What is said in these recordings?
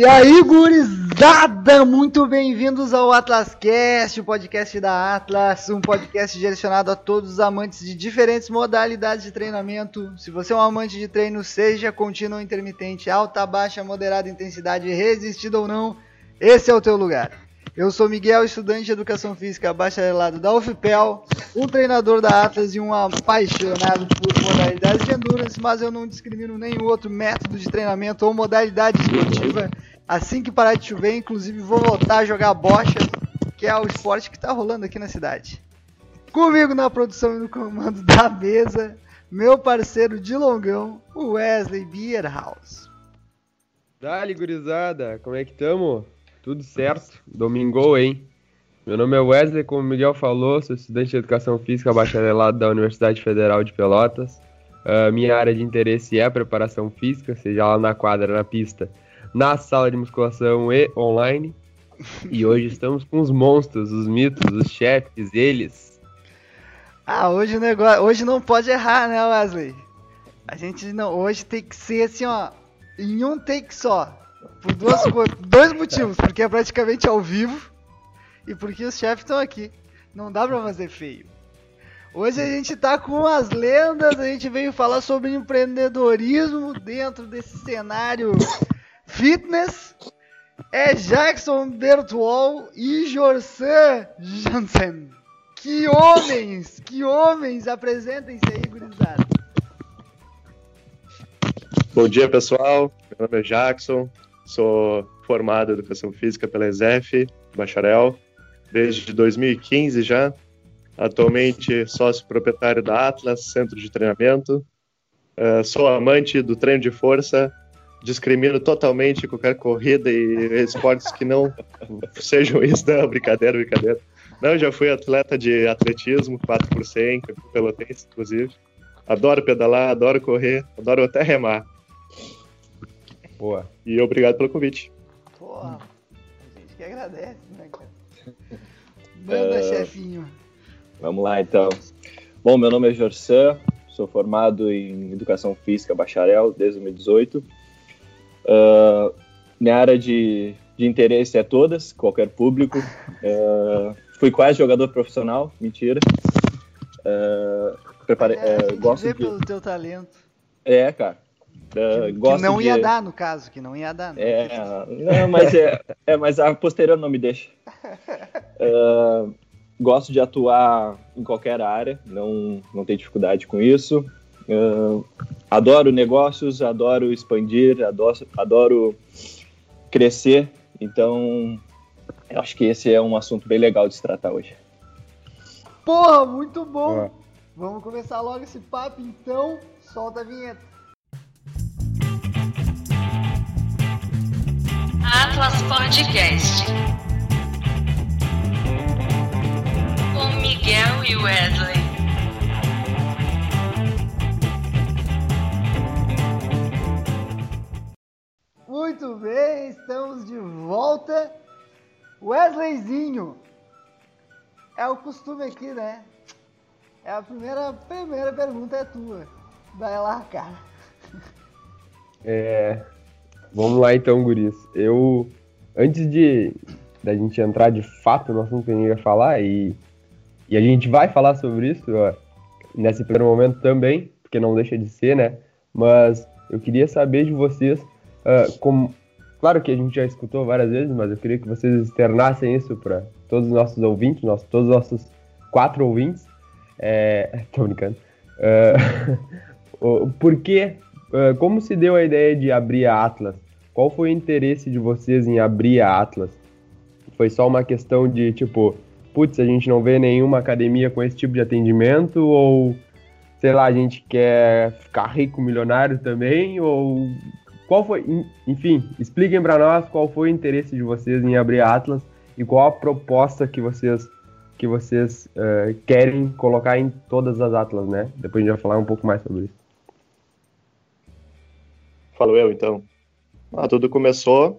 E aí, gurizada, muito bem-vindos ao Atlascast, o podcast da Atlas, um podcast direcionado a todos os amantes de diferentes modalidades de treinamento. Se você é um amante de treino, seja contínuo ou intermitente, alta, baixa, moderada intensidade, resistido ou não, esse é o teu lugar. Eu sou Miguel, estudante de Educação Física, bacharelado da UFPEL, um treinador da Atlas e um apaixonado por modalidades de endurance, mas eu não discrimino nenhum outro método de treinamento ou modalidade esportiva. Assim que parar de chover, inclusive vou voltar a jogar bocha, que é o esporte que está rolando aqui na cidade. Comigo na produção e no comando da mesa, meu parceiro de longão, Wesley Bierhaus. Dali, gurizada, como é que tamo? Tudo certo? Domingou, hein? Meu nome é Wesley, como o Miguel falou, sou estudante de Educação Física bacharelado da Universidade Federal de Pelotas. Uh, minha área de interesse é a preparação física, seja lá na quadra, na pista, na sala de musculação e online. E hoje estamos com os monstros, os mitos, os chefes, eles. Ah, hoje o negócio, hoje não pode errar, né, Wesley? A gente não, hoje tem que ser assim, ó, em um take só. Por duas, dois motivos. Porque é praticamente ao vivo e porque os chefes estão aqui. Não dá pra fazer feio. Hoje a gente tá com as lendas, a gente veio falar sobre empreendedorismo dentro desse cenário fitness. É Jackson Bertuol e Jorsan Jansen. Que homens, que homens, apresentem-se aí, gurizada. Bom dia, pessoal. Meu nome é Jackson, Sou formado em Educação Física pela ESEF, bacharel, desde 2015 já. Atualmente sócio proprietário da Atlas, centro de treinamento. Uh, sou amante do treino de força, discrimino totalmente qualquer corrida e esportes que não sejam isso. Não, brincadeira, brincadeira. Não, já fui atleta de atletismo, 4 por 100, pelotense, inclusive. Adoro pedalar, adoro correr, adoro até remar. Boa. E obrigado pelo convite. Porra, a gente que agradece, né, cara? Manda, uh, chefinho. Vamos lá, então. Bom, meu nome é Jorsan, sou formado em Educação Física Bacharel desde 2018. Uh, ah, minha área de, de interesse é todas, qualquer público. Uh, fui quase jogador profissional, mentira. Uh, preparei, é, gosto de... pelo teu talento. É, cara. Uh, que não de... ia dar, no caso, que não ia dar. Não é, não, mas, é, é, mas a posterior não me deixa. Uh, gosto de atuar em qualquer área, não, não tenho dificuldade com isso. Uh, adoro negócios, adoro expandir, adoro, adoro crescer, então eu acho que esse é um assunto bem legal de se tratar hoje. Porra, muito bom! Vamos começar logo esse papo, então solta a vinheta. Atlas Podcast. Com Miguel e Wesley. Muito bem, estamos de volta. Wesleyzinho, é o costume aqui, né? É a primeira, primeira pergunta é tua. Vai lá, cara. É, Vamos lá então, guris. Eu, antes de da gente entrar de fato no assunto que a gente falar, e, e a gente vai falar sobre isso ó, nesse primeiro momento também, porque não deixa de ser, né? Mas eu queria saber de vocês, uh, como, claro que a gente já escutou várias vezes, mas eu queria que vocês externassem isso para todos os nossos ouvintes, nossos, todos os nossos quatro ouvintes. É, tô brincando. Uh, por que ah, como se deu a ideia de abrir a Atlas? Qual foi o interesse de vocês em abrir a Atlas? Foi só uma questão de tipo, putz, a gente não vê nenhuma academia com esse tipo de atendimento ou sei lá, a gente quer ficar rico, milionário também ou qual foi, enfim, expliquem para nós qual foi o interesse de vocês em abrir a Atlas e qual a proposta que vocês que vocês uh, querem colocar em todas as Atlas, né? Depois a gente vai falar um pouco mais sobre isso. Falo eu, então. Ah, tudo começou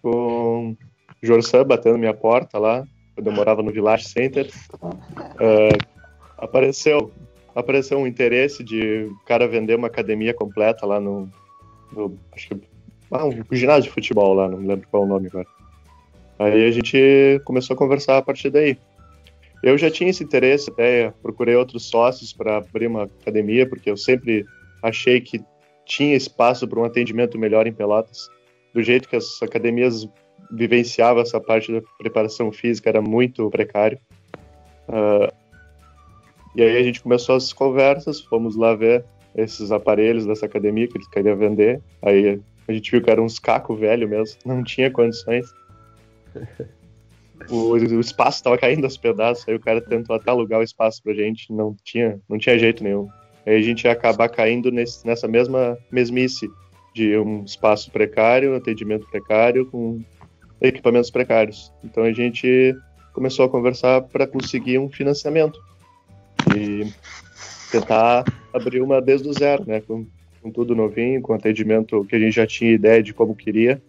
com o Jorsan batendo minha porta lá, quando eu morava no Village Center. Uh, apareceu, apareceu um interesse de o cara vender uma academia completa lá no, acho que ah, um ginásio de futebol lá, não me lembro qual é o nome agora. Aí a gente começou a conversar a partir daí. Eu já tinha esse interesse, até procurei outros sócios para abrir uma academia, porque eu sempre achei que tinha espaço para um atendimento melhor em Pelotas. Do jeito que as academias vivenciavam essa parte da preparação física, era muito precário. Uh, e aí a gente começou as conversas, fomos lá ver esses aparelhos dessa academia que eles queriam vender. Aí a gente viu que era uns caco velho mesmo, não tinha condições. O, o espaço estava caindo aos pedaços, aí o cara tentou até alugar o espaço pra gente, não tinha, não tinha jeito nenhum. Aí a gente ia acabar caindo nesse, nessa mesma mesmice de um espaço precário, atendimento precário, com equipamentos precários. Então a gente começou a conversar para conseguir um financiamento e tentar abrir uma desde o zero, né? Com, com tudo novinho, com atendimento que a gente já tinha ideia de como queria,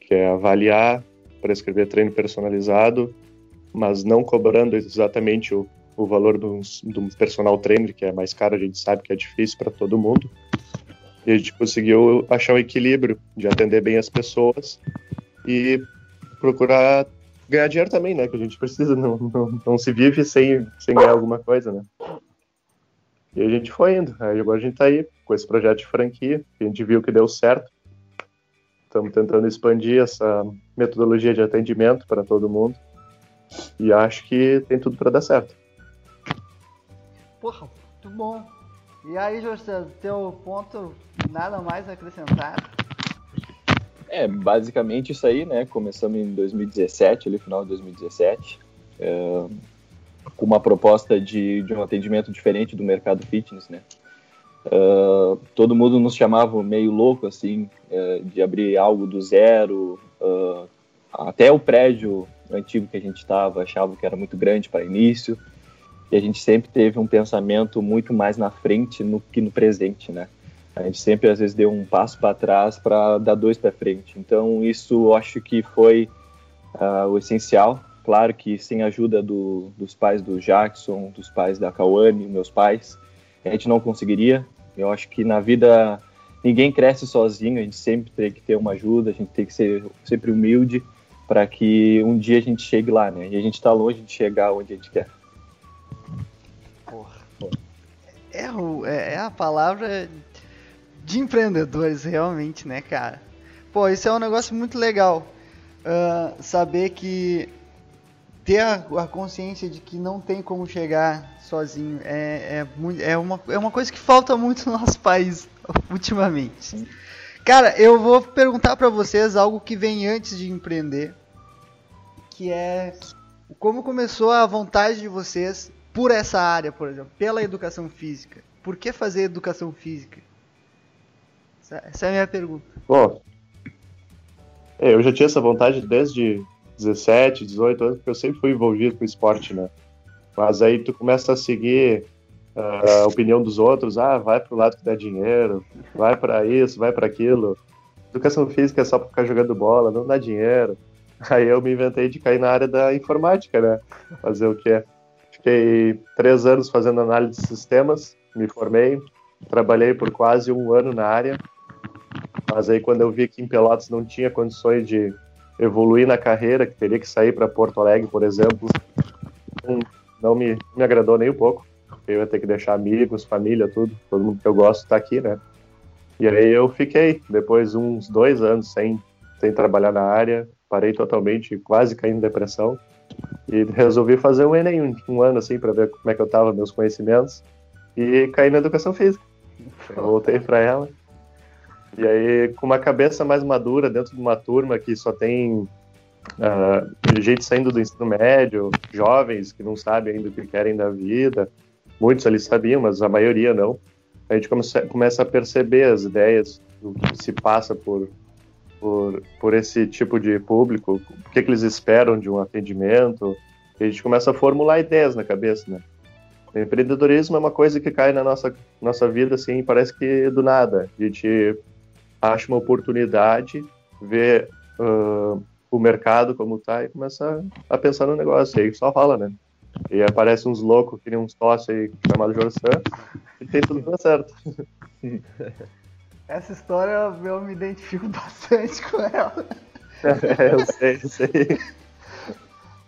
que é avaliar, prescrever treino personalizado, mas não cobrando exatamente o, o valor de de um personal trainer, que é mais caro, a gente sabe que é difícil para todo mundo. E a gente conseguiu achar um equilíbrio de atender bem as pessoas e procurar ganhar dinheiro também, né? Que a gente precisa, não, não, não se vive sem, sem ganhar alguma coisa, né? E a gente foi indo. Aí agora a gente tá aí com esse projeto de franquia, a gente viu que deu certo. Estamos tentando expandir essa metodologia de atendimento para todo mundo. E acho que tem tudo para dar certo. Porra, muito bom. E aí, José, teu ponto, nada mais a acrescentar? É, basicamente isso aí, né? Começamos em 2017, ali final de 2017, é, com uma proposta de, de um atendimento diferente do mercado fitness, né? Uh, todo mundo nos chamava meio louco, assim, uh, de abrir algo do zero. Uh, até o prédio antigo que a gente estava achava que era muito grande para início. E a gente sempre teve um pensamento muito mais na frente no que no presente, né? A gente sempre, às vezes, deu um passo para trás para dar dois para frente. Então, isso eu acho que foi o essencial. Claro que sem a ajuda do, dos pais do Jackson, dos pais da Cauane, meus pais, a gente não conseguiria. Eu acho que na vida ninguém cresce sozinho, a gente sempre tem que ter uma ajuda, a gente tem que ser sempre humilde para que um dia a gente chegue lá, né? E a gente está longe de chegar onde a gente quer. Porra. É, é, é a palavra de empreendedores, realmente, né, cara? Pô, isso é um negócio muito legal. Uh, saber que ter a, a, consciência de que não tem como chegar sozinho é, é, é, uma, é uma coisa que falta muito no nosso país ultimamente. Cara, eu vou perguntar para vocês algo que vem antes de empreender, que é como começou a vontade de vocês por essa área, por exemplo, pela educação física. Por que fazer educação física? Essa, é a minha pergunta. Bom, é, eu já tinha essa vontade desde 17, 18 anos, porque eu sempre fui envolvido com esporte, né? Mas aí tu começa a seguir uh, a opinião dos outros, ah, vai pro lado que dá dinheiro, vai para isso, vai para aquilo. Educação física é só pra ficar jogando bola, não dá dinheiro. Aí eu me inventei de cair na área da informática, né? Fazer o quê? Fiquei três anos fazendo análise de sistemas, me formei, trabalhei por quase um ano na área. Mas aí quando eu vi que em Pelotas não tinha condições de evoluir na carreira, que teria que sair para Porto Alegre, por exemplo, não, me, me agradou nem um pouco. Eu ia ter que deixar amigos, família, tudo, todo mundo que eu gosto está aqui, né? E aí eu fiquei, depois uns dois anos sem, sem trabalhar na área, parei totalmente, quase caindo em depressão, e resolvi fazer o Enem um, um ano, assim, para ver como é que eu tava, meus conhecimentos, e caí na educação física. Eu voltei para ela, e aí, com uma cabeça mais madura dentro de uma turma que só tem uh, gente saindo do ensino médio, jovens que não sabem ainda o que querem da vida, muitos ali sabiam, mas a maioria não. A gente começa, começa a perceber as ideias do que se passa por, por, por esse tipo de público, o que, que eles esperam de um atendimento, e a gente começa a formular ideias na cabeça, né? O empreendedorismo é uma coisa que cai na nossa, nossa vida, assim, parece que do nada. A gente acha uma oportunidade, vê uh, o mercado como tá e começa a pensar no negócio. E aí só fala, né? E aparece uns loucos, que nem uns sócios aí chamado Jorsan, e tem tudo dando certo. Essa história eu me identifico bastante com ela. eu sei, eu sei.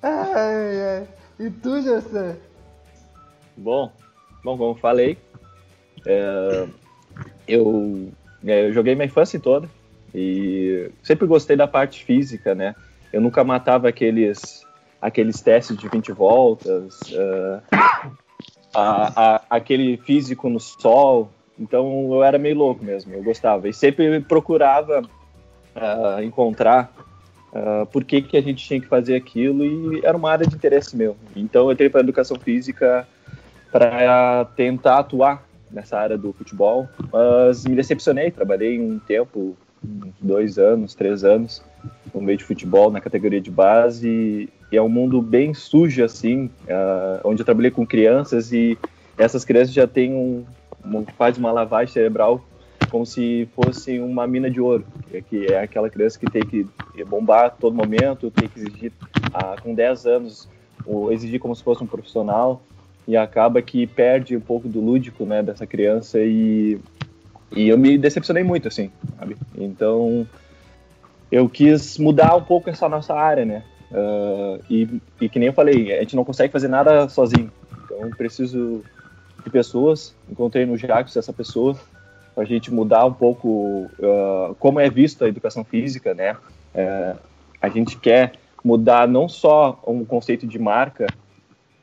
Ai, ai. E tu, Gerson? Bom, bom, como falei, é, eu, é, eu joguei minha infância toda e sempre gostei da parte física, né? Eu nunca matava aqueles, aqueles testes de 20 voltas, uh, a, a, aquele físico no sol. Então eu era meio louco mesmo, eu gostava. E sempre procurava uh, encontrar uh, por que, que a gente tinha que fazer aquilo e era uma área de interesse meu. Então eu entrei para educação física para tentar atuar nessa área do futebol, mas me decepcionei. Trabalhei um tempo, dois anos, três anos, no meio de futebol, na categoria de base, e é um mundo bem sujo, assim, uh, onde eu trabalhei com crianças e essas crianças já têm um, um, uma lavagem cerebral como se fosse uma mina de ouro, que é aquela criança que tem que bombar a todo momento, tem que exigir, uh, com 10 anos, exigir como se fosse um profissional, e acaba que perde um pouco do lúdico, né, dessa criança e e eu me decepcionei muito assim, sabe? Então eu quis mudar um pouco essa nossa área, né? Uh, e, e que nem eu falei, a gente não consegue fazer nada sozinho. Então preciso de pessoas. Encontrei no Jacques essa pessoa para a gente mudar um pouco uh, como é vista a educação física, né? Uh, a gente quer mudar não só um conceito de marca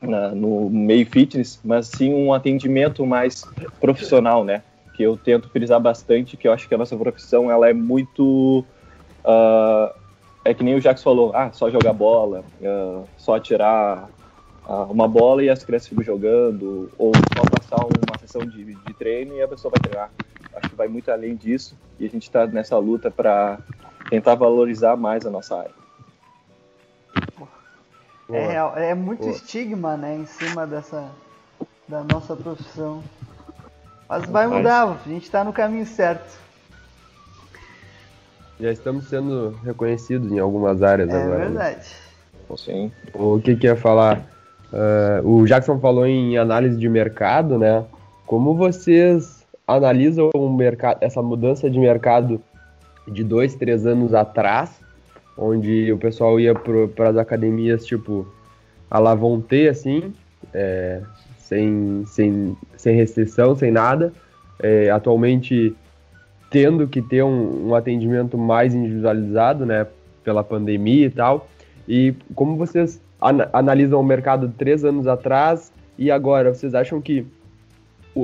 na, no meio fitness, mas sim um atendimento mais profissional, né? Que eu tento frisar bastante, que eu acho que a nossa profissão ela é muito uh, é que nem o Jax falou, ah, só jogar bola, uh, só tirar uh, uma bola e as crianças ficam jogando, ou só passar uma sessão de, de treino e a pessoa vai treinar. Acho que vai muito além disso e a gente está nessa luta para tentar valorizar mais a nossa área. É, é muito Boa. estigma, né, em cima dessa da nossa profissão. Mas vai mudar, a gente está no caminho certo. Já estamos sendo reconhecidos em algumas áreas é agora. É verdade. Né? Sim. O que que ia falar? Uh, o Jackson falou em análise de mercado, né? Como vocês analisam o mercado, essa mudança de mercado de dois, três anos atrás onde o pessoal ia para as academias, tipo, a Lavonte, assim, é, sem, sem, sem restrição, sem nada. É, atualmente, tendo que ter um, um, atendimento mais individualizado, né, pela pandemia e tal. E como vocês an analisam o mercado três anos atrás e agora, vocês acham que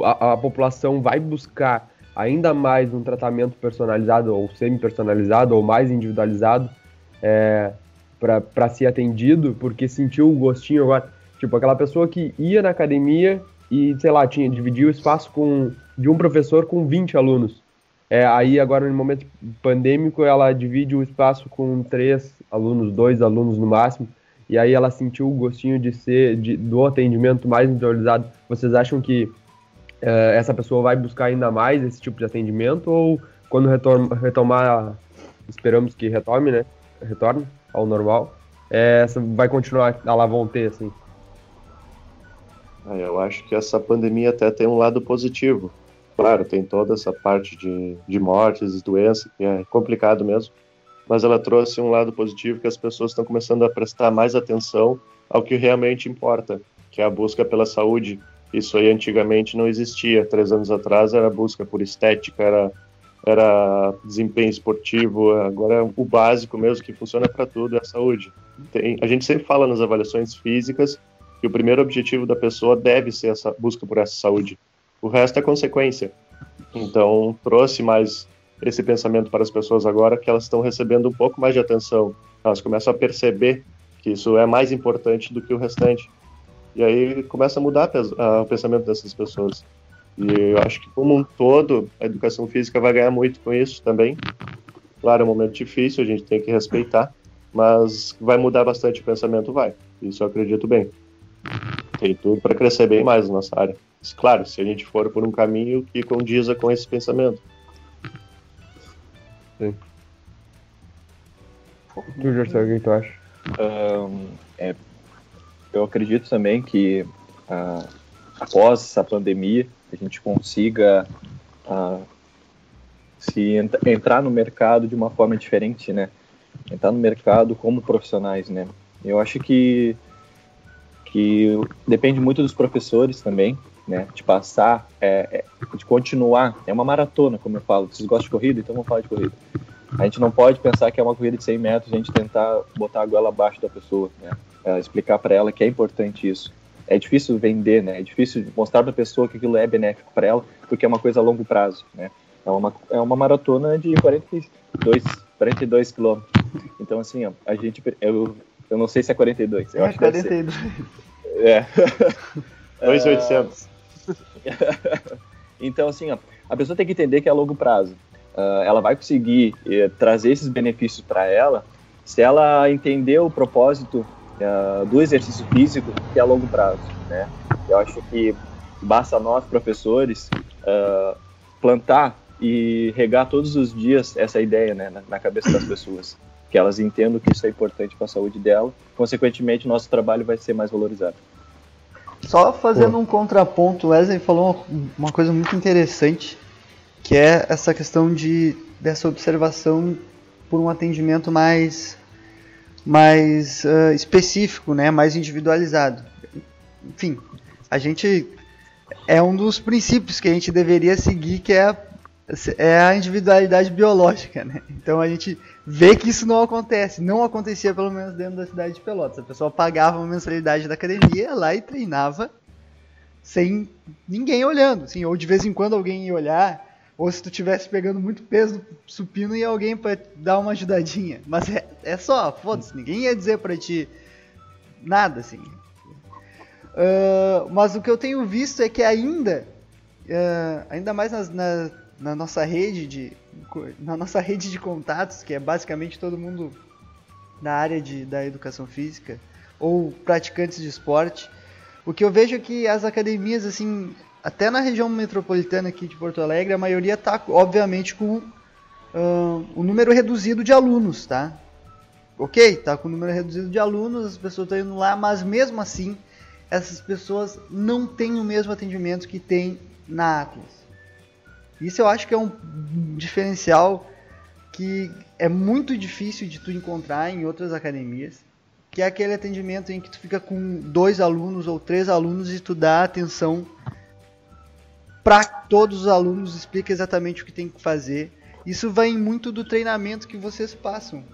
a, a população vai buscar ainda mais um tratamento personalizado ou semi-personalizado ou mais individualizado é, para ser atendido, porque sentiu o gostinho agora. Tipo, aquela pessoa que ia na academia e, sei lá, tinha dividiu o espaço com, de um professor com 20 alunos. É, aí agora no momento pandêmico ela divide o espaço com três alunos, dois alunos no máximo, e aí ela sentiu o gostinho de ser de, do atendimento mais individualizado. Vocês acham que é, essa pessoa vai buscar ainda mais esse tipo de atendimento ou quando retomar, esperamos que retome, né? Retorne ao normal, é, vai continuar a Lavonte, assim? Ah, eu acho que essa pandemia até tem um lado positivo. Claro, tem toda essa parte de, de mortes e doenças, que é complicado mesmo, mas ela trouxe um lado positivo que as pessoas estão começando a prestar mais atenção ao que realmente importa, que é a busca pela saúde. Isso aí antigamente não existia. Três anos atrás era busca por estética, era era desempenho esportivo, agora é o básico mesmo que funciona para tudo é a saúde. Tem, a gente sempre fala nas avaliações físicas que o primeiro objetivo da pessoa deve ser essa busca por essa saúde. O resto é consequência. Então, trouxe mais esse pensamento para as pessoas agora que elas estão recebendo um pouco mais de atenção. Elas começam a perceber que isso é mais importante do que o restante. E aí começa a mudar o pensamento dessas pessoas. E eu acho que, como um todo, a educação física vai ganhar muito com isso também. Claro, é um momento difícil, a gente tem que respeitar, mas vai mudar bastante o pensamento, vai. Isso eu acredito bem. Tem tudo para crescer bem mais na nossa área. Mas, claro, se a gente for por um caminho que condiza com esse pensamento. Sim. Tu, Gerson, o que tu acha? Um, é, eu acredito também que uh, após essa pandemia, a gente consiga uh, se ent entrar no mercado de uma forma diferente, né? Entrar no mercado como profissionais, né? Eu acho que que depende muito dos professores também, né? De passar, é, é, de continuar. É uma maratona, como eu falo. Vocês gostam de corrida? Então vamos falar de corrida. A gente não pode pensar que é uma corrida de 100 metros a gente tentar botar a goela abaixo da pessoa, né? É, explicar para ela que é importante isso. É difícil vender, né? É difícil mostrar para a pessoa que aquilo é benéfico para ela, porque é uma coisa a longo prazo, né? É uma, é uma maratona de 42, 42 quilômetros. Então, assim, ó, a gente. Eu, eu não sei se é 42. Eu É acho que 42. É. 2,800. Então, assim, ó, a pessoa tem que entender que é a longo prazo. Ah, ela vai conseguir eh, trazer esses benefícios para ela se ela entender o propósito ah, do exercício físico que é a longo prazo, né? Eu acho que basta nós, professores, ah, plantar e regar todos os dias essa ideia né, na, na cabeça das pessoas. Que elas entendam que isso é importante para a saúde dela. Consequentemente, nosso trabalho vai ser mais valorizado. Só fazendo um contraponto, Wesley falou uma coisa muito interessante, que é essa questão de dessa observação por um atendimento mais mais ah, específico, né, mais individualizado. Enfim, a gente é um dos princípios que a gente deveria seguir, que é a, é a individualidade biológica, né? Então a gente vê que isso não acontece, não acontecia pelo menos dentro da cidade de Pelotas. A pessoa pagava uma mensalidade da academia ia lá e treinava sem ninguém olhando, assim, ou de vez em quando alguém ia olhar, ou se tu tivesse pegando muito peso do supino ia alguém para dar uma ajudadinha. Mas é, é só, foda-se, ninguém ia dizer pra ti nada assim. Ah, mas o que eu tenho visto é que ainda, ah, ainda mais nas- na, na nossa rede de na nossa rede de contatos, que é basicamente todo mundo da área de, da educação física ou praticantes de esporte, o que eu vejo é que as academias assim, até na região metropolitana aqui de Porto Alegre, a maioria tá obviamente com ah, um número reduzido de alunos, tá? Ok, tá com um número reduzido de alunos, as pessoas estão indo lá, mas mesmo assim essas pessoas não têm o mesmo atendimento que tem na Atlas. Isso eu acho que é um diferencial que é muito difícil de tu encontrar em outras academias, que é aquele atendimento em que tu fica com dois alunos ou três alunos e tu dá atenção para todos os alunos, explica exatamente o que tem que fazer. Isso vai muito do treinamento que vocês passam.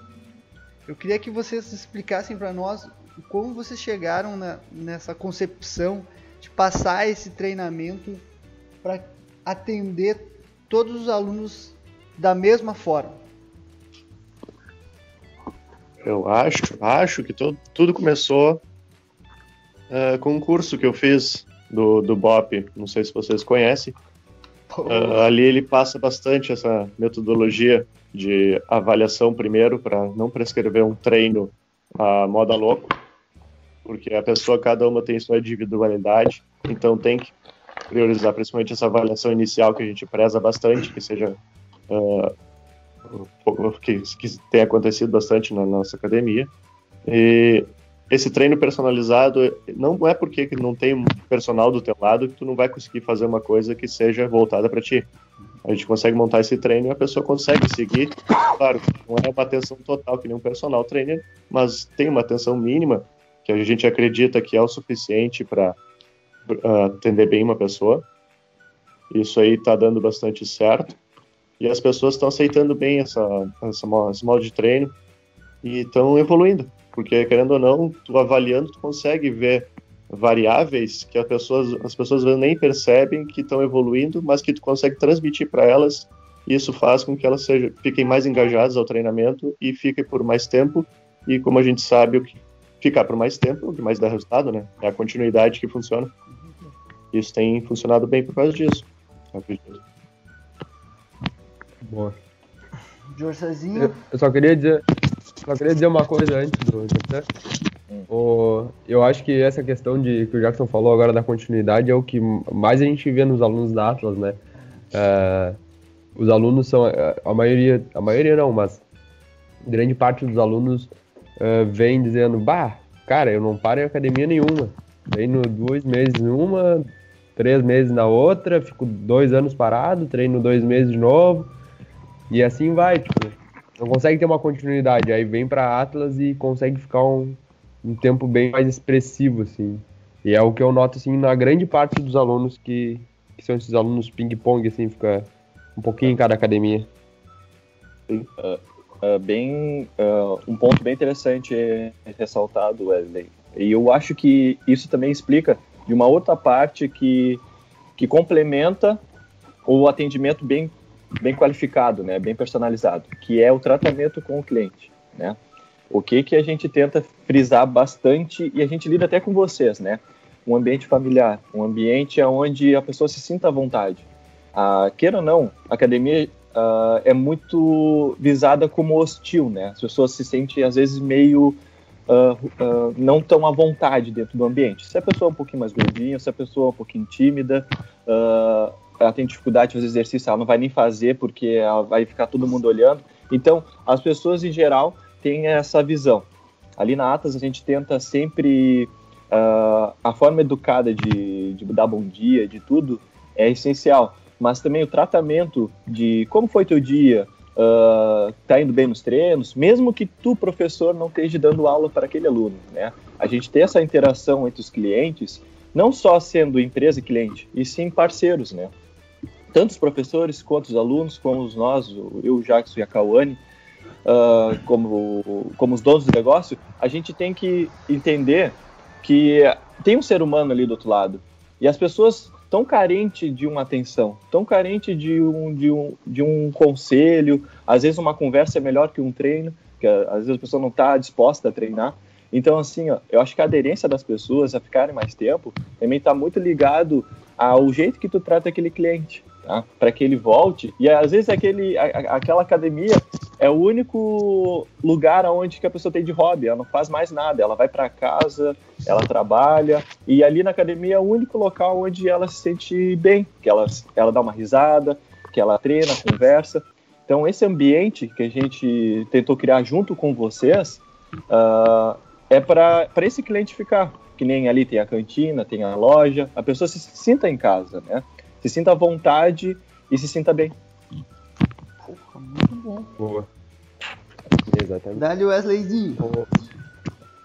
Eu queria que vocês explicassem para nós como vocês chegaram na- nessa concepção de passar esse treinamento para atender todos os alunos da mesma forma. Eu acho, acho que to- tudo começou eh, com um curso que eu fiz do, do BOP, não sei se vocês conhecem. Ah, ali ele passa bastante essa metodologia de avaliação primeiro, para não prescrever um treino à moda louco, porque a pessoa, cada uma tem sua individualidade, então tem que priorizar principalmente essa avaliação inicial que a gente preza bastante, que seja o que, que tem acontecido bastante na nossa academia. E esse treino personalizado não é porque que não tem personal do teu lado que tu não vai conseguir fazer uma coisa que seja voltada para ti. A gente consegue montar esse treino e a pessoa consegue seguir. Claro, não é uma atenção total que nem um personal trainer, mas tem uma atenção mínima que a gente acredita que é o suficiente para atender bem uma pessoa. Isso aí está dando bastante certo. E as pessoas estão aceitando bem essa, essa, esse modo de treino e estão evoluindo. Porque, querendo ou não, tu avaliando, tu consegue ver variáveis que as pessoas, as pessoas nem percebem que estão evoluindo, mas que tu consegue transmitir para elas. E isso faz com que elas sejam, fiquem mais engajadas ao treinamento e fiquem por mais tempo. E como a gente sabe, o que ficar por mais tempo, o que mais dá resultado, né? É a continuidade que funciona. Isso tem funcionado bem por causa disso. eu acredito. Boa. Eu só queria dizer, só queria dizer uma coisa antes do José. O, eu acho que essa questão de que o Jackson falou agora da continuidade é o que mais a gente vê nos alunos da Atlas, né? É, os alunos são é, a maioria, a maioria não, mas grande parte dos alunos é, vem dizendo, bah, cara, eu não paro em academia nenhuma. Treino dois meses em uma, três meses na outra, fico dois anos parado, treino dois meses de novo. E assim vai, tipo, não consegue ter uma continuidade. Aí vem pra Atlas e consegue ficar um, um tempo bem mais expressivo, assim. E é o que eu noto, assim, na grande parte dos alunos que, que são esses alunos ping-pong, assim, fica um pouquinho em cada academia. Uh, bem, uh, um ponto bem interessante ressaltado, Wesley. E eu acho que isso também explica de uma outra parte que, que complementa o atendimento bem, bem qualificado, né, bem personalizado, que é o tratamento com o cliente, né? O que que a gente tenta frisar bastante e a gente lida até com vocês, né? Um ambiente familiar, um ambiente onde a pessoa se sinta à vontade. Ah, queira ou não, a academia uh, é muito visada como hostil, né? As pessoas se sentem, às vezes, meio uh, uh, não tão à vontade dentro do ambiente. Se a pessoa é um pouquinho mais gordinha, se a pessoa é um pouquinho tímida, ela tem dificuldade de fazer exercício, ela não vai nem fazer porque vai ficar todo mundo olhando. Então, as pessoas, em geral, têm essa visão. Ali na Atas, a gente tenta sempre... a forma educada de, de dar bom dia, de tudo, é essencial mas também o tratamento de como foi teu dia, uh, tá indo bem nos treinos, mesmo que tu, professor, não esteja dando aula para aquele aluno, né? A gente ter essa interação entre os clientes, não só sendo empresa e cliente, e sim parceiros, né? Tanto os professores quanto os alunos, como nós, eu, o Jackson e a Cauane, uh, como, como os donos do negócio, a gente tem que entender que tem um ser humano ali do outro lado. E as pessoas tão carente de uma atenção, tão carente de um, de um, de um conselho. Às vezes uma conversa é melhor que um treino, que às vezes a pessoa não está disposta a treinar. Então, assim, ó, eu acho que a aderência das pessoas a ficarem mais tempo também está muito ligado ao jeito que tu trata aquele cliente tá? para que ele volte. E às vezes aquele, a, aquela academia é o único lugar onde que a pessoa tem de hobby, ela não faz mais nada, ela vai para casa, ela trabalha, e ali na academia é o único local onde ela se sente bem, que ela, ela dá uma risada, que ela treina, conversa. Então, esse ambiente que a gente tentou criar junto com vocês uh, é para esse cliente ficar. Que nem ali tem a cantina, tem a loja, a pessoa se sinta em casa, né? Se sinta à vontade e se sinta bem. Porra, muito bom. Boa. Exatamente. Dá-lhe Wesleyzinho.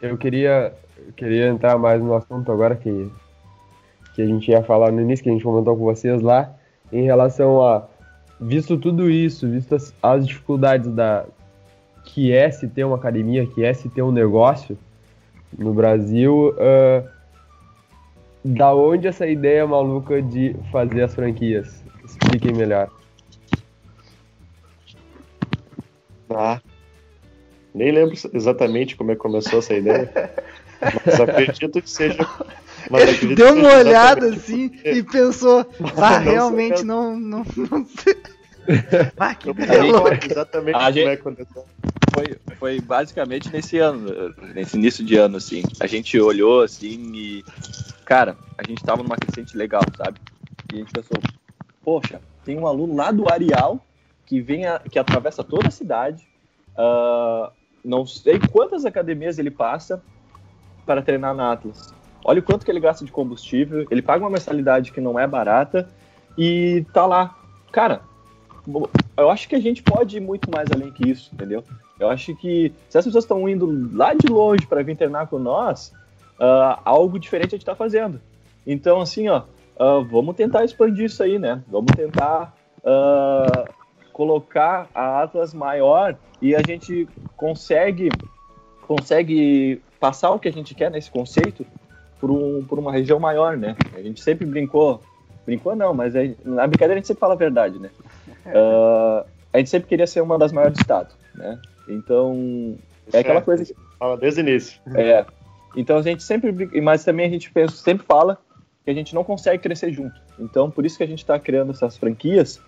Eu queria, eu queria entrar mais no assunto agora que, que a gente ia falar no início, que a gente comentou com vocês lá, em relação a, visto tudo isso, visto as, as dificuldades da que é se ter uma academia, que é se ter um negócio no Brasil, uh, da onde essa ideia maluca de fazer as franquias? Expliquem melhor. Ah, nem lembro exatamente como é que começou essa ideia, mas acredito que seja. Ele deu uma olhada assim porque... e pensou, ah, realmente não, não, não sei. Ah, que belo. Exatamente a como gente... é que aconteceu. Foi, foi basicamente nesse ano, nesse início de ano, assim. A gente olhou assim e cara, a gente tava numa crescente legal, sabe? E a gente pensou, poxa, tem um aluno lá do Areal que vem, a, que atravessa toda a cidade, uh, não sei quantas academias ele passa para treinar na Atlas. Olha o quanto que ele gasta de combustível, ele paga uma mensalidade que não é barata e tá lá. Cara, eu acho que a gente pode ir muito mais além que isso, entendeu? Eu acho que se as pessoas estão indo lá de longe para vir treinar com nós, uh, algo diferente a gente está fazendo. Então, assim, ó, uh, vamos tentar expandir isso aí, né? Vamos tentar uh, colocar a Atlas maior e a gente consegue consegue passar o que a gente quer nesse conceito por, um, por uma região maior, né? A gente sempre brincou, brincou não, mas é, na brincadeira a gente sempre fala a verdade, né? Uh, a gente sempre queria ser uma das maiores do estado, né? Então, é aquela coisa que... Fala desde o início. É, então a gente sempre, mas também a gente pensa, sempre fala que a gente não consegue crescer junto. Então por isso que a gente está criando essas franquias,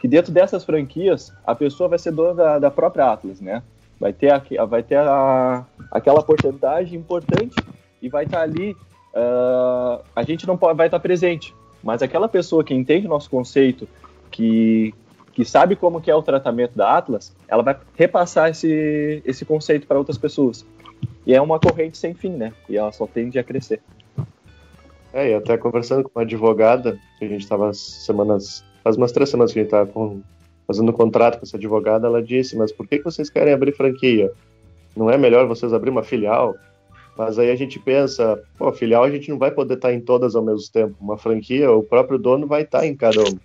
que dentro dessas franquias a pessoa vai ser dona da, da própria Atlas, né? Vai ter, a, vai ter a, aquela porcentagem importante e vai estar tá ali. Uh, a gente não pode, vai estar tá presente, mas aquela pessoa que entende o nosso conceito, que, que sabe como que é o tratamento da Atlas, ela vai repassar esse, esse conceito para outras pessoas. E é uma corrente sem fim, né? E ela só tende a crescer. É, e até conversando com uma advogada, que a gente estava semanas, faz umas três semanas que a gente estava fazendo um contrato com essa advogada, ela disse: Mas por que, que vocês querem abrir franquia? Não é melhor vocês abrir uma filial? Mas aí a gente pensa: pô, filial a gente não vai poder estar em todas ao mesmo tempo. Uma franquia, o próprio dono vai estar em cada uma.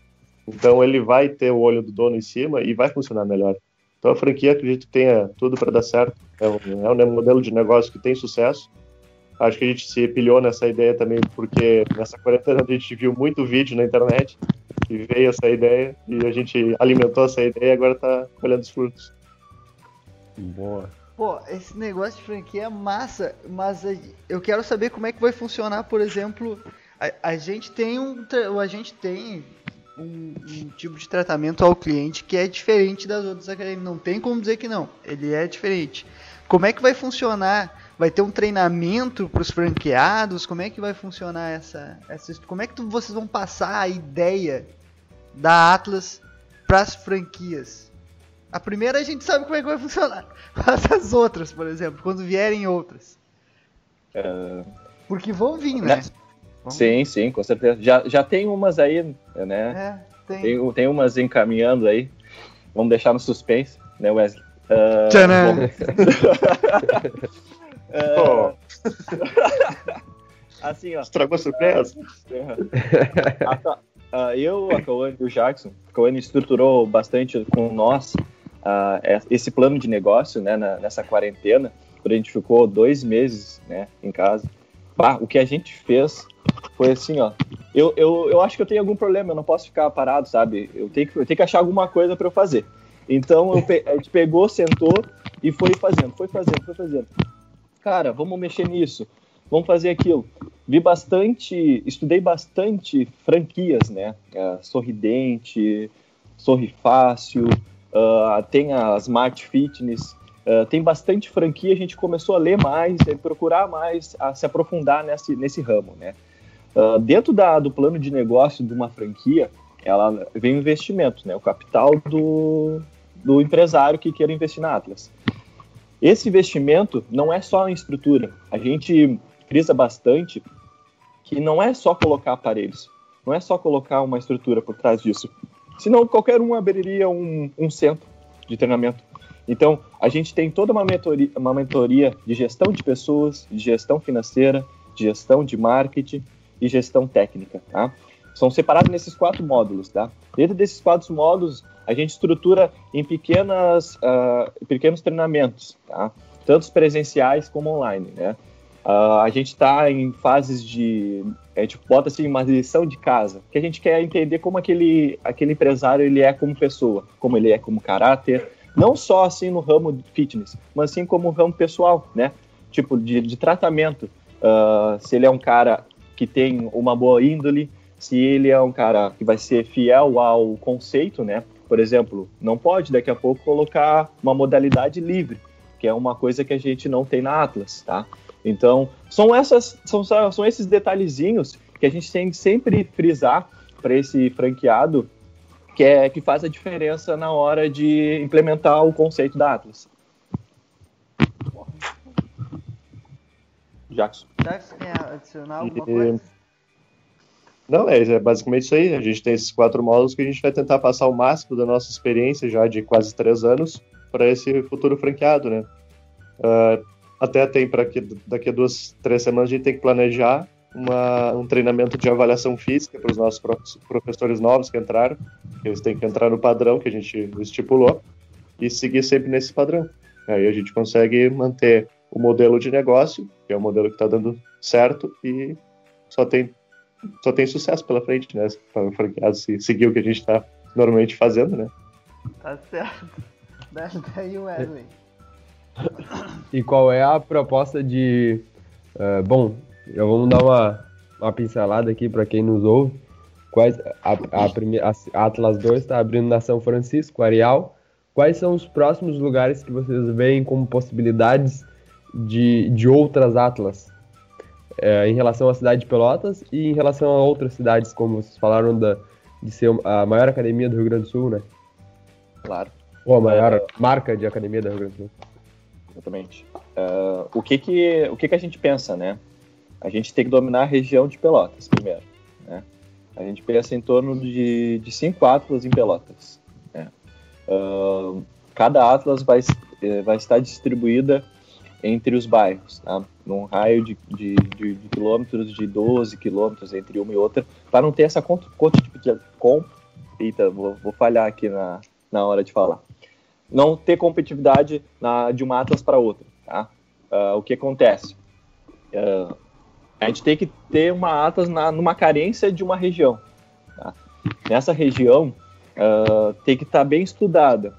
Então ele vai ter o olho do dono em cima e vai funcionar melhor. Então a franquia acredito que tenha tudo para dar certo. É um, é um modelo de negócio que tem sucesso. Acho que a gente se pilhou nessa ideia também porque nessa quarentena a gente viu muito vídeo na internet e veio essa ideia e a gente alimentou essa ideia e agora está colhendo os frutos. Boa. Pô, esse negócio de franquia é massa, mas eu quero saber como é que vai funcionar, por exemplo, a, a gente tem um a gente tem um, um, tipo de tratamento ao cliente que é diferente das outras academias. Não tem como dizer que não. Ele é diferente. Como é que vai funcionar? Vai ter um treinamento para os franqueados? Como é que vai funcionar essa, essa Como é que tu, vocês vão passar a ideia da Atlas para as franquias? A primeira a gente sabe como é que vai funcionar. Mas as outras, por exemplo, quando vierem outras. Uh... Porque vão vir, né? Sim, sim, com certeza. Já, já tem umas aí, né? É, tem. tem. Tem umas encaminhando aí. Vamos deixar no suspense, né, Wesley? Uh, Tcharam! uh, assim, ó. Estragou a surpresa? Uh, eu, a Cauane e o Jackson, a Cauane estruturou bastante com nós uh, esse plano de negócio né, na, nessa quarentena, quando a gente ficou dois meses né, em casa. Bah, o que a gente fez foi assim, ó. Eu, eu, eu acho que eu tenho algum problema, eu não posso ficar parado, sabe? Eu tenho que, eu tenho que achar alguma coisa para eu fazer. Então eu, a gente pegou, sentou e foi fazendo, foi fazendo, foi fazendo. Cara, vamos mexer nisso, vamos fazer aquilo. Vi bastante, estudei bastante franquias, né? Uh, sorridente, Sorri Fácil, uh, tem a Smart Fitness, uh, tem bastante franquia. A gente começou a ler mais, a procurar mais, a se aprofundar nesse, nesse ramo, né? Uh, dentro da, do plano de negócio de uma franquia, ela vem o investimento, né? O capital do, do empresário que queira investir na Atlas. Esse investimento não é só em estrutura. A gente frisa bastante que não é só colocar aparelhos, não é só colocar uma estrutura por trás disso. Senão qualquer um abriria um, um centro de treinamento. Então, a gente tem toda uma mentoria, uma mentoria de gestão de pessoas, de gestão financeira, de gestão de marketing, e gestão técnica, tá? São separados nesses quatro módulos, tá? Dentro desses quatro módulos, a gente estrutura em pequenas, uh, pequenos treinamentos, tá? Tanto presenciais como online, né? Uh, a gente está em fases de, a gente bota assim uma lição de casa, que a gente quer entender como aquele, aquele empresário ele é como pessoa, como ele é como caráter, não só assim no ramo de fitness, mas assim como no ramo pessoal, né? Tipo de, de tratamento. Uh, se ele é um cara que tem uma boa índole, se ele é um cara que vai ser fiel ao conceito, né? Por exemplo, não pode daqui a pouco colocar uma modalidade livre, que é uma coisa que a gente não tem na Atlas, tá? Então, são essas são, são esses detalhezinhos que a gente tem que sempre frisar para esse franqueado que é que faz a diferença na hora de implementar o conceito da Atlas. Jackson. Jackson, quer adicionar alguma coisa? Não, é, é, basicamente isso aí. A gente tem esses quatro módulos que a gente vai tentar passar o máximo da nossa experiência já de quase três anos para esse futuro franqueado, né? Uh, até tem para daqui a duas, três semanas a gente tem que planejar uma, um treinamento de avaliação física para os nossos professores novos que entraram. Eles têm que entrar no padrão que a gente estipulou e seguir sempre nesse padrão. Aí a gente consegue manter o modelo de negócio, que é o modelo que está dando certo e só tem, só tem sucesso pela frente, né? Para o franqueado seguir o que a gente está normalmente fazendo, né? Tá certo. Daí o Wesley. E qual é a proposta de. Uh, bom, já vamos dar uma, uma pincelada aqui para quem nos ouve. Quais, a, a, primeira, a Atlas 2 está abrindo na São Francisco, Areal. Quais são os próximos lugares que vocês veem como possibilidades de, de outras Atlas é, em relação à cidade de Pelotas e em relação a outras cidades, como vocês falaram da, de ser a maior academia do Rio Grande do Sul, né? Claro. Ou a maior é, marca de academia do Rio Grande do Sul. Exatamente. Uh, o que que, o que que a gente pensa, né? A gente tem que dominar a região de Pelotas primeiro, né? A gente pensa em torno de, de cinco Atlas em Pelotas. Né? Uh, cada Atlas vai, eh, vai estar distribuída entre os bairros, tá? num raio de, de, de, de, quilômetros, de 12 quilômetros entre uma e outra, para não ter essa conta, conta de, com, eita, vou, vou, falhar aqui na, na hora de falar, não ter competitividade na, de uma Atlas para outra. Tá? Uh, o que acontece? Uh, a gente tem que ter uma Atlas na, numa carência de uma região. Tá? Nessa região, uh, tem que estar tá bem estudada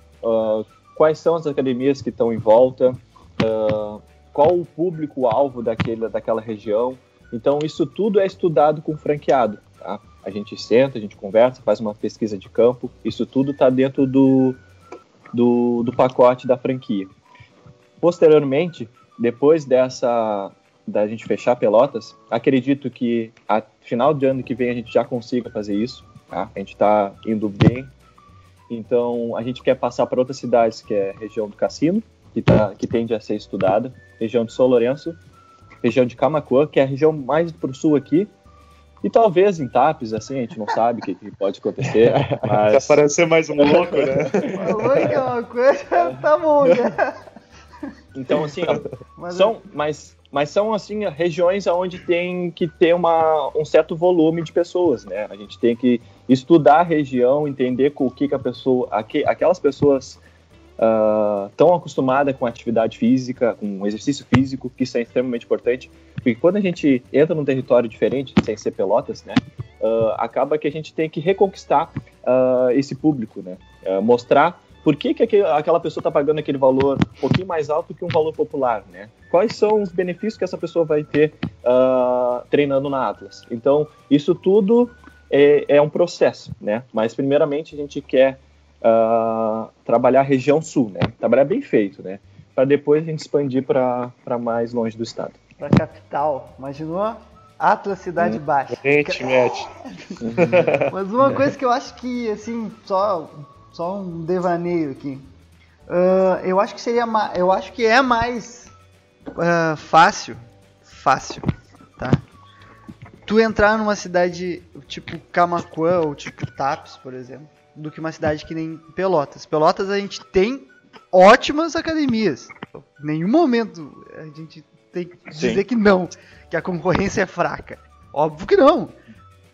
quais são as academias que estão em volta, uh, qual o público-alvo daquela região. Então, isso tudo é estudado com franqueado. Tá? A gente senta, a gente conversa, faz uma pesquisa de campo, isso tudo está dentro do, do, do pacote da franquia. Posteriormente, depois dessa da gente fechar Pelotas, acredito que a final de ano que vem a gente já consiga fazer isso. Tá? A gente está indo bem então, a gente quer passar para outras cidades, que é a região do Cassino, que, tá, que tende a ser estudada, região de São Lourenço, região de Camacuã, que é a região mais para o sul aqui, e talvez em Tapes, assim, a gente não sabe o que, que, pode acontecer. Mas... Vai parecer mais um louco, né? Que é tá bom, né? Então, assim, mas, são, mas mas são assim regiões onde tem que ter uma, um certo volume de pessoas, né? A gente tem que estudar a região, entender com o que, que a pessoa, aqu, aquelas pessoas uh, acostumadas com atividade física, com exercício físico, que isso é extremamente importante, porque quando a gente entra num território diferente, sem ser Pelotas, né? Uh, acaba que a gente tem que reconquistar uh, esse público, né? mostrar por que, que aquela pessoa está pagando aquele valor um pouquinho mais alto que um valor popular, né? Quais são os benefícios que essa pessoa vai ter treinando na Atlas? Então, isso tudo é, é, um processo, né? Mas, primeiramente, a gente quer uh, trabalhar a região sul, né? Trabalhar bem feito, né? Para depois a gente expandir para mais longe do estado. Para a capital. Imaginou? Atlas Cidade hum. Baixa. Gente, mete. Mas uma coisa que eu acho que, assim, só só um devaneio aqui. Uh, eu acho que seria eu acho que é mais uh, fácil, fácil, tá? Tu entrar numa cidade tipo Camacuã ou tipo Tapes, por exemplo, do que uma cidade que nem Pelotas. Pelotas a gente tem ótimas academias. Em nenhum momento a gente tem que dizer Sim. que não, que a concorrência é fraca. Óbvio que não.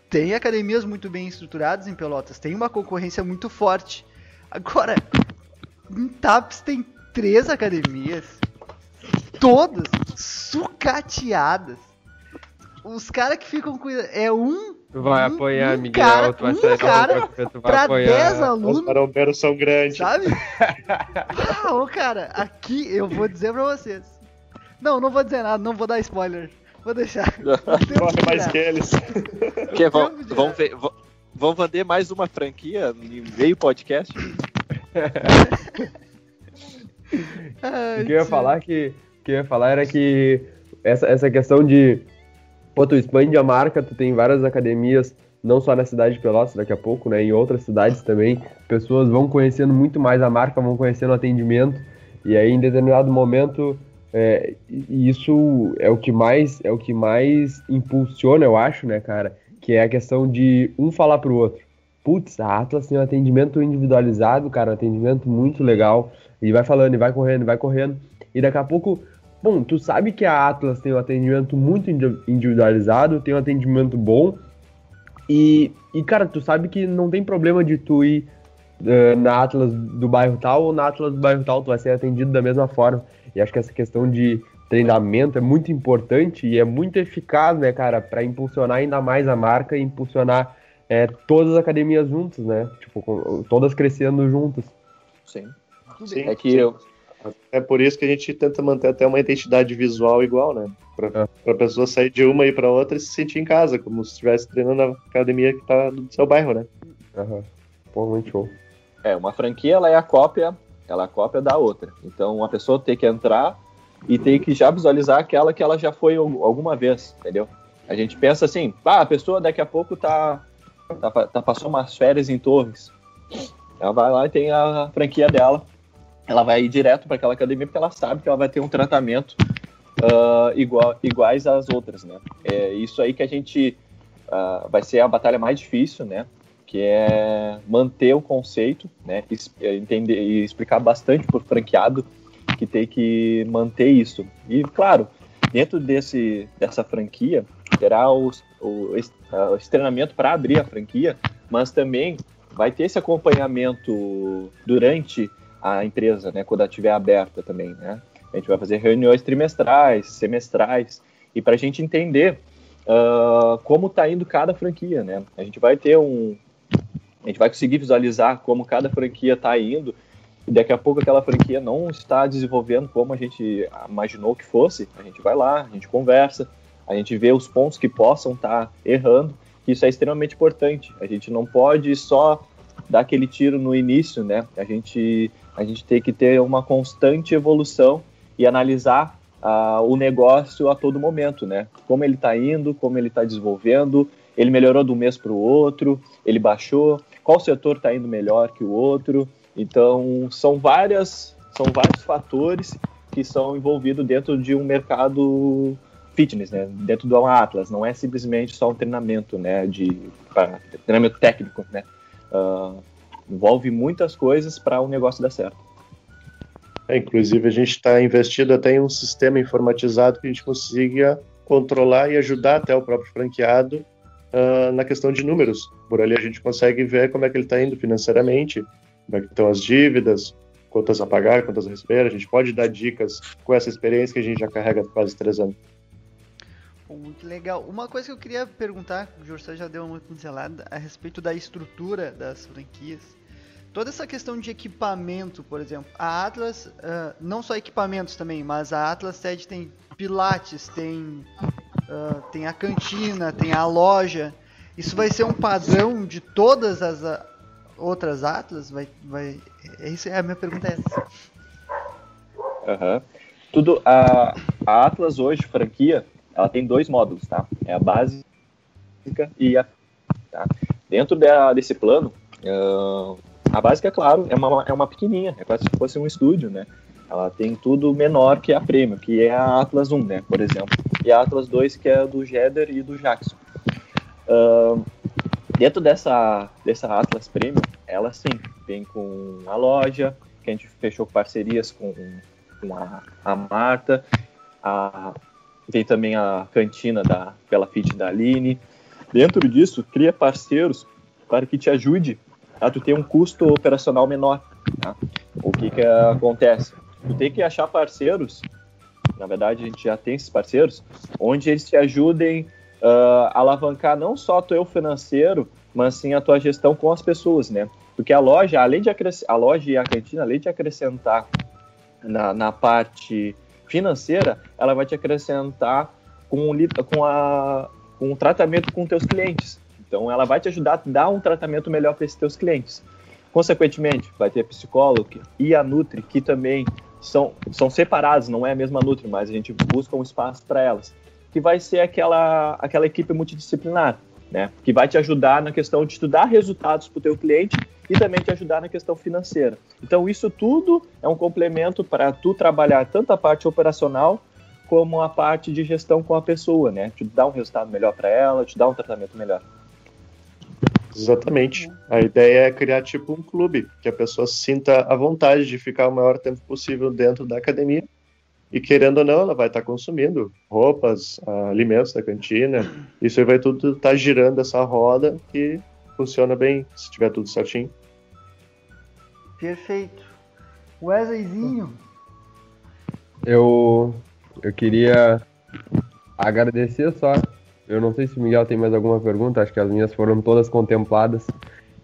Tem academias muito bem estruturadas em Pelotas, tem uma concorrência muito forte. Agora, em TAPS tem três academias, todas sucateadas. Os caras que ficam cuidando. É um. Tu vai um, apoiar, um Miguel. Cara, tu vai um cara tu vai pra apoiar. 10 alunos. Os marombeiros são grandes. Sabe? ah, ô, cara, aqui eu vou dizer pra vocês. Não, não vou dizer nada, não vou dar spoiler. Vou deixar. Corre mais que eles. Que, vão, vão, ver, vão, vão vender mais uma franquia em meio podcast? o que eu ia falar que, que eu ia falar era que essa, essa questão de pô, tu expande a marca, tu tem várias academias, não só na cidade de Pelotas daqui a pouco, né, em outras cidades também, pessoas vão conhecendo muito mais a marca, vão conhecendo o atendimento, e aí em determinado momento é, isso é o que mais é o que mais impulsiona, eu acho, né, cara? Que é a questão de um falar pro outro. Putz, a Atlas tem um atendimento individualizado, cara, um atendimento muito legal. E vai falando, e vai correndo, e vai correndo. E daqui a pouco, bom, tu sabe que a Atlas tem um atendimento muito individualizado, tem um atendimento bom. E, e cara, tu sabe que não tem problema de tu ir uh, na Atlas do bairro tal ou na Atlas do bairro tal, tu vai ser atendido da mesma forma. E acho que essa questão de treinamento é muito importante e é muito eficaz, né, cara, para impulsionar ainda mais a marca e impulsionar é, todas as academias juntas, né? Tipo, todas crescendo juntas. Sim. Sim é que eu... É por isso que a gente tenta manter até uma identidade visual igual, né? Para é. a pessoa sair de uma e para outra e se sentir em casa, como se estivesse treinando na academia que tá no seu bairro, né? Aham. Pô, muito show. É, uma franquia ela é a cópia ela é cópia da outra. Então a pessoa tem que entrar e tem que já visualizar aquela que ela já foi alguma vez, entendeu? A gente pensa assim, ah, a pessoa daqui a pouco tá, tá, tá passou umas férias em Torres. Ela vai lá e tem a franquia dela. Ela vai ir direto para aquela academia porque ela sabe que ela vai ter um tratamento uh, igual, iguais às outras, né? É isso aí que a gente uh, vai ser a batalha mais difícil, né? que é manter o conceito, né, entender e explicar bastante o franqueado que tem que manter isso. E claro, dentro desse dessa franquia terá o, o, o treinamento para abrir a franquia, mas também vai ter esse acompanhamento durante a empresa, né, quando ela estiver aberta também, né? A gente vai fazer reuniões trimestrais, semestrais, e para a gente entender uh, como está indo cada franquia, né? A gente vai ter um, a gente vai conseguir visualizar como cada franquia está indo e daqui a pouco aquela franquia não está desenvolvendo como a gente imaginou que fosse, a gente vai lá, a gente conversa, a gente vê os pontos que possam estar tá errando, isso é extremamente importante. A gente não pode só dar aquele tiro no início, né? A gente, a gente tem que ter uma constante evolução e analisar uh, o negócio a todo momento, né? Como ele está indo, como ele está desenvolvendo, ele melhorou de um mês para o outro, ele baixou, qual setor está indo melhor que o outro. Então, são várias, são vários fatores que são envolvidos dentro de um mercado fitness, né? Dentro do Atlas, não é simplesmente só um treinamento, né? De pra, treinamento técnico, né? Uh, envolve muitas coisas para o um negócio dar certo. É, inclusive, a gente está investido até em um sistema informatizado que a gente consiga controlar e ajudar até o próprio franqueado uh, na questão de números. Por ali a gente consegue ver como é que ele está indo financeiramente, como é que estão as dívidas, quantas a pagar, quantas a receber. A gente pode dar dicas com essa experiência que a gente já carrega há quase três anos. Muito legal. Uma coisa que eu queria perguntar, o Jorge já deu uma pincelada a respeito da estrutura das franquias. Toda essa questão de equipamento, por exemplo, a Atlas, uh, não só equipamentos também, mas a Atlas TED tem pilates, tem uh, tem a cantina, tem a loja. Isso vai ser um padrão de todas as uh, outras Atlas? Vai, vai... É isso, a minha pergunta é essa. Uhum. Tudo, a, a Atlas hoje, franquia, ela tem dois módulos, tá? É a básica e a... Tá? Dentro de, desse plano, uh, a básica, claro, é uma, é uma pequenininha, é quase se fosse um estúdio, né? Ela tem tudo menor que a Premium, que é a Atlas 1, né, por exemplo. E a Atlas 2, que é do Jeder e do Jackson. Uh, dentro dessa, dessa Atlas Premium, ela sim, vem com a loja, que a gente fechou parcerias com, com a, a Marta, a, tem também a cantina da Bela Fit da Aline. Dentro disso, cria parceiros para que te ajude a tu ter um custo operacional menor. Tá? O que, que acontece? tu tem que achar parceiros, na verdade a gente já tem esses parceiros, onde eles te ajudem uh, a alavancar não só o teu financeiro, mas sim a tua gestão com as pessoas, né? Porque a loja, além de a loja e a cantina, além de acrescentar na, na parte financeira, ela vai te acrescentar com, com, a, com o tratamento com teus clientes. Então, ela vai te ajudar a dar um tratamento melhor para esses teus clientes. Consequentemente, vai ter a psicólogo e a Nutri, que também são, são separados, não é a mesma Nutri, mas a gente busca um espaço para elas, que vai ser aquela, aquela equipe multidisciplinar, né? Que vai te ajudar na questão de estudar resultados para o teu cliente e também te ajudar na questão financeira. Então isso tudo é um complemento para tu trabalhar tanto a parte operacional como a parte de gestão com a pessoa, né? Te dar um resultado melhor para ela, te dar um tratamento melhor. Exatamente. A ideia é criar tipo um clube, que a pessoa sinta a vontade de ficar o maior tempo possível dentro da academia. E querendo ou não, ela vai estar consumindo roupas, alimentos da cantina. Isso aí vai tudo estar tá girando essa roda que funciona bem, se tiver tudo certinho. Perfeito. Wesleyzinho. Eu, eu queria agradecer só eu não sei se o Miguel tem mais alguma pergunta, acho que as minhas foram todas contempladas.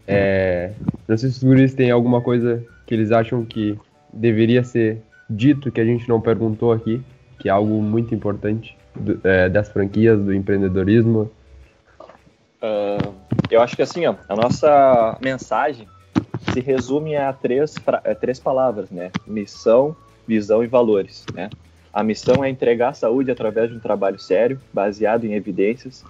É, não sei se os guris têm alguma coisa que eles acham que deveria ser dito que a gente não perguntou aqui, que é algo muito importante do, é, das franquias, do empreendedorismo. Uh, eu acho que assim, ó, a nossa mensagem se resume a três, a três palavras, né? Missão, visão e valores, né? A missão é entregar saúde através de um trabalho sério, baseado em evidências,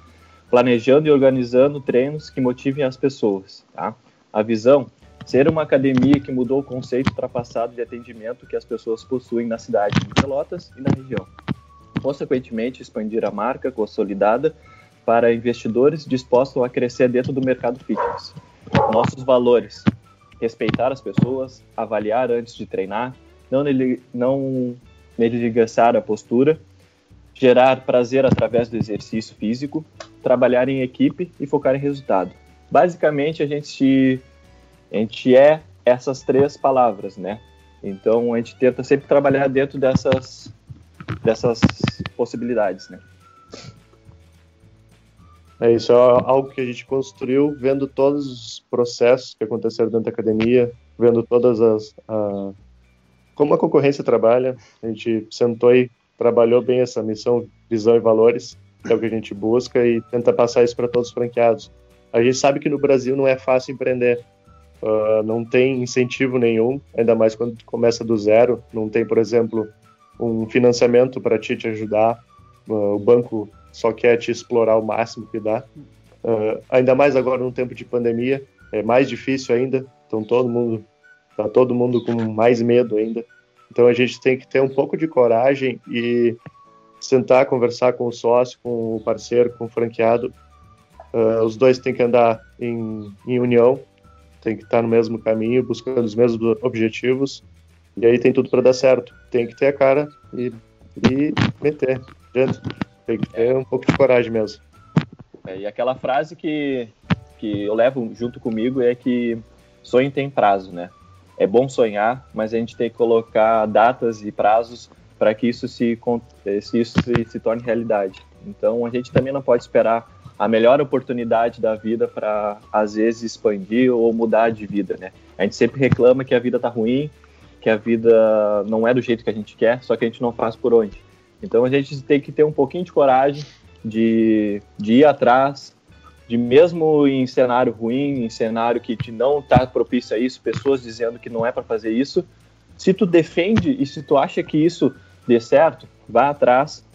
planejando e organizando treinos que motivem as pessoas. Tá? A visão ser uma academia que mudou o conceito ultrapassado de atendimento que as pessoas possuem na cidade de Pelotas e na região. Consequentemente, expandir a marca consolidada para investidores dispostos a crescer dentro do mercado fitness. nossos valores. Respeitar as pessoas, avaliar antes de treinar, não, não negligenciar a postura, gerar prazer através do exercício físico, trabalhar em equipe e focar em resultado. Basicamente, a gente, a gente é essas três palavras, né? Então, a gente tenta sempre trabalhar dentro dessas, dessas possibilidades, né? É isso, é algo que a gente construiu vendo todos os processos que aconteceram dentro da academia, vendo todas as. Como a concorrência trabalha. A gente sentou e trabalhou bem essa missão, visão e valores, que é o que a gente busca, e tenta passar isso para todos os franqueados. A gente sabe que no Brasil não é fácil empreender. Uh, não tem incentivo nenhum, ainda mais quando começa do zero. Não tem, por exemplo, um financiamento para ti te ajudar. Uh, o banco só quer te explorar o máximo que dá. Uh, ainda mais agora no tempo de pandemia, é mais difícil ainda. Então todo mundo tá todo mundo com mais medo ainda. Então a gente tem que ter um pouco de coragem e sentar, conversar com o sócio, com o parceiro, com o franqueado. Uh, os dois têm que andar em, em união, tem que estar no mesmo caminho, buscando os mesmos objetivos. E aí tem tudo para dar certo. Tem que ter a cara e, e meter. Gente. Tem que ter um pouco de coragem mesmo. É, e aquela frase que, que eu levo junto comigo é que sonho tem prazo, né? É bom sonhar, mas a gente tem que colocar datas e prazos para que isso se, se isso se, se torne realidade. Então a gente também não pode esperar a melhor oportunidade da vida para às vezes expandir ou mudar de vida, né? A gente sempre reclama que a vida tá ruim, que a vida não é do jeito que a gente quer, só que a gente não faz por onde. Então a gente tem que ter um pouquinho de coragem de, de ir atrás, de mesmo em cenário ruim, em cenário que te não está propício a isso, pessoas dizendo que não é para fazer isso, se tu defende e se tu acha que isso dê certo, vá atrás,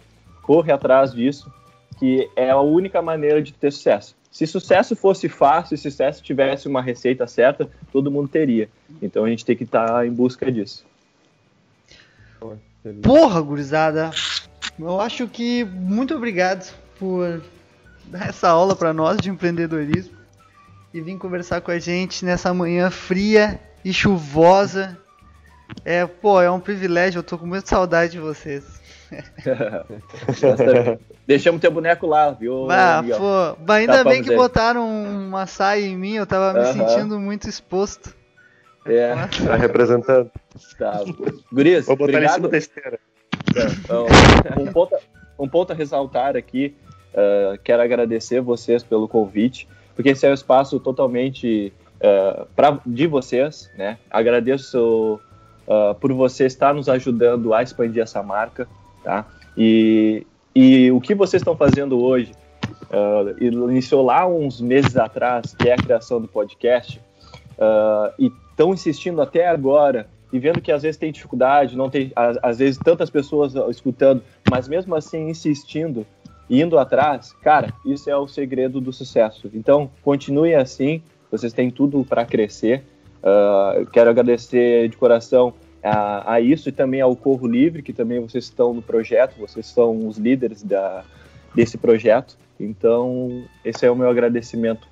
corre atrás disso, que é a única maneira de ter sucesso. Se sucesso fosse fácil, se sucesso tivesse uma receita certa, todo mundo teria. Então a gente tem que estar tá em busca disso. Porra, gurizada! Eu acho que muito obrigado por dar essa aula para nós de empreendedorismo e vir conversar com a gente nessa manhã fria e chuvosa. É, pô, é um privilégio, eu tô com muita saudade de vocês. Deixamos teu boneco lá, viu? Ah, pô, mas ainda bem que botaram uma saia em mim, eu tava me uh -huh. sentindo muito exposto. É. Tá representando. Tá. Guris, Vou botar obrigado. em cima da esteira. Então, um, ponto, um ponto a ressaltar aqui, uh, quero agradecer vocês pelo convite, porque esse é um espaço totalmente uh, pra, de vocês, né? Agradeço uh, por você estar nos ajudando a expandir essa marca, tá? E, e o que vocês estão fazendo hoje, iniciou lá uns meses atrás, que é a criação do podcast, e estão insistindo até agora e vendo que às vezes tem dificuldade, não tem às, às vezes tantas pessoas escutando, mas mesmo assim insistindo, indo atrás, cara, isso é o segredo do sucesso. Então, continue assim, vocês têm tudo para crescer. Uh, quero agradecer de coração a, a, isso e também ao Corro Livre, que também vocês estão no projeto, vocês são os líderes da, desse projeto. Então, esse é o meu agradecimento.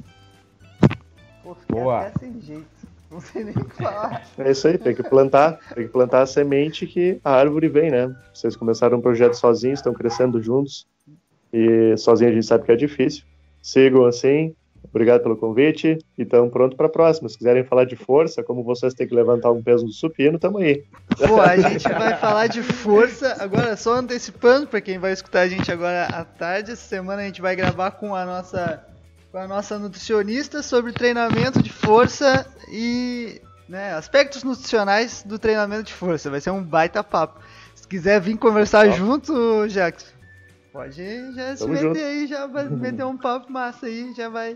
Pô, Boa. até sem jeito. Não sei nem o que falar. É isso aí, tem que plantar, tem que plantar a semente que a árvore vem, né? Vocês começaram um projeto sozinhos, estão crescendo juntos. E sozinho a gente sabe que é difícil. Sigam assim. Obrigado pelo convite e estamos prontos para a próxima. Se quiserem falar de força, como vocês têm que levantar um peso do supino, estamos aí. Pô, a gente vai falar de força. Agora, só antecipando para quem vai escutar a gente agora à tarde, essa semana a gente vai gravar com a nossa com a nossa nutricionista sobre treinamento de força e né, aspectos nutricionais do treinamento de força. Vai ser um baita papo. Se quiser vir conversar junto, Jackson, pode já se meter junto. aí, já vai meter um papo massa aí, já vai.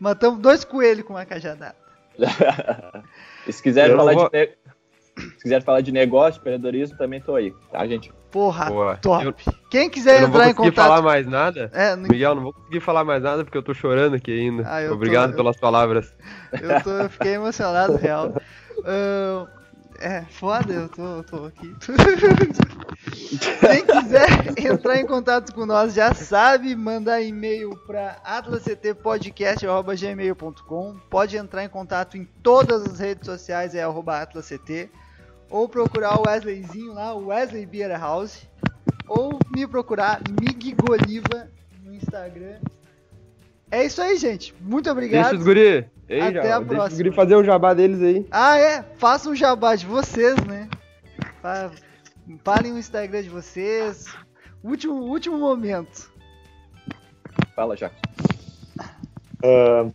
Matamos dois coelhos com uma cajadada. se quiser falar vou... de se quiser falar de negócio, empreendedorismo, também tô aí, tá, gente? Porra, Boa. top. Eu, Quem quiser entrar em contato... não vou conseguir falar mais nada. É, não... Miguel, não vou conseguir falar mais nada porque eu tô chorando aqui ainda. Ah, Obrigado tô... pelas palavras. Eu, tô, eu fiquei emocionado, real. Uh, é, foda, eu tô, tô aqui. Quem quiser entrar em contato com nós já sabe, mandar e-mail para atlasctpodcast.gmail.com Pode entrar em contato em todas as redes sociais, é arroba atlasct. Ou procurar o Wesleyzinho lá, o Wesley Beer House. Ou me procurar, Mig Goliva, no Instagram. É isso aí, gente. Muito obrigado. Deixa os guri. Ei, Até já, a deixa próxima. os guri fazer o jabá deles aí. Ah, é? Façam um jabá de vocês, né? Fa- Falem o Instagram de vocês. Último, último momento. Fala, Jackson. Ah,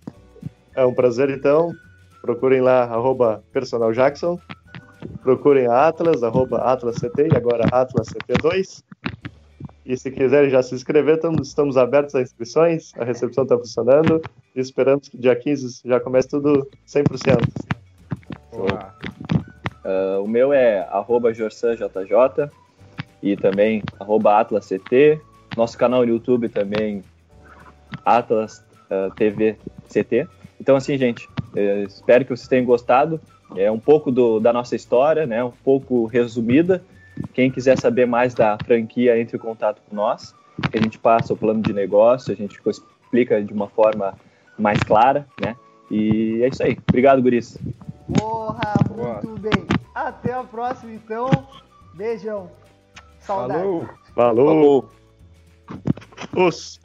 é um prazer, então. Procurem lá, arroba Personal Jackson. Procurem a Atlas, arroba AtlasCT e agora AtlasCT2. E se quiserem já se inscrever, estamos, estamos abertos a inscrições. A recepção está funcionando. E esperamos que dia 15 já comece tudo 100%. Boa. Ah, o meu é jorsanjj e também atlasct. Nosso canal no YouTube também, Atlas ah, TV CT. Então, assim, gente, eh, espero que vocês tenham gostado. É um pouco do- da nossa história, né? Um pouco resumida. Quem quiser saber mais da franquia, entre em contato com nós. A gente passa o plano de negócio, a gente explica de uma forma mais clara, né? E é isso aí. Obrigado, Guris. Porra, Boa. muito bem. Até a próxima, então. Beijão. Saudades. Falou. Falou! Os!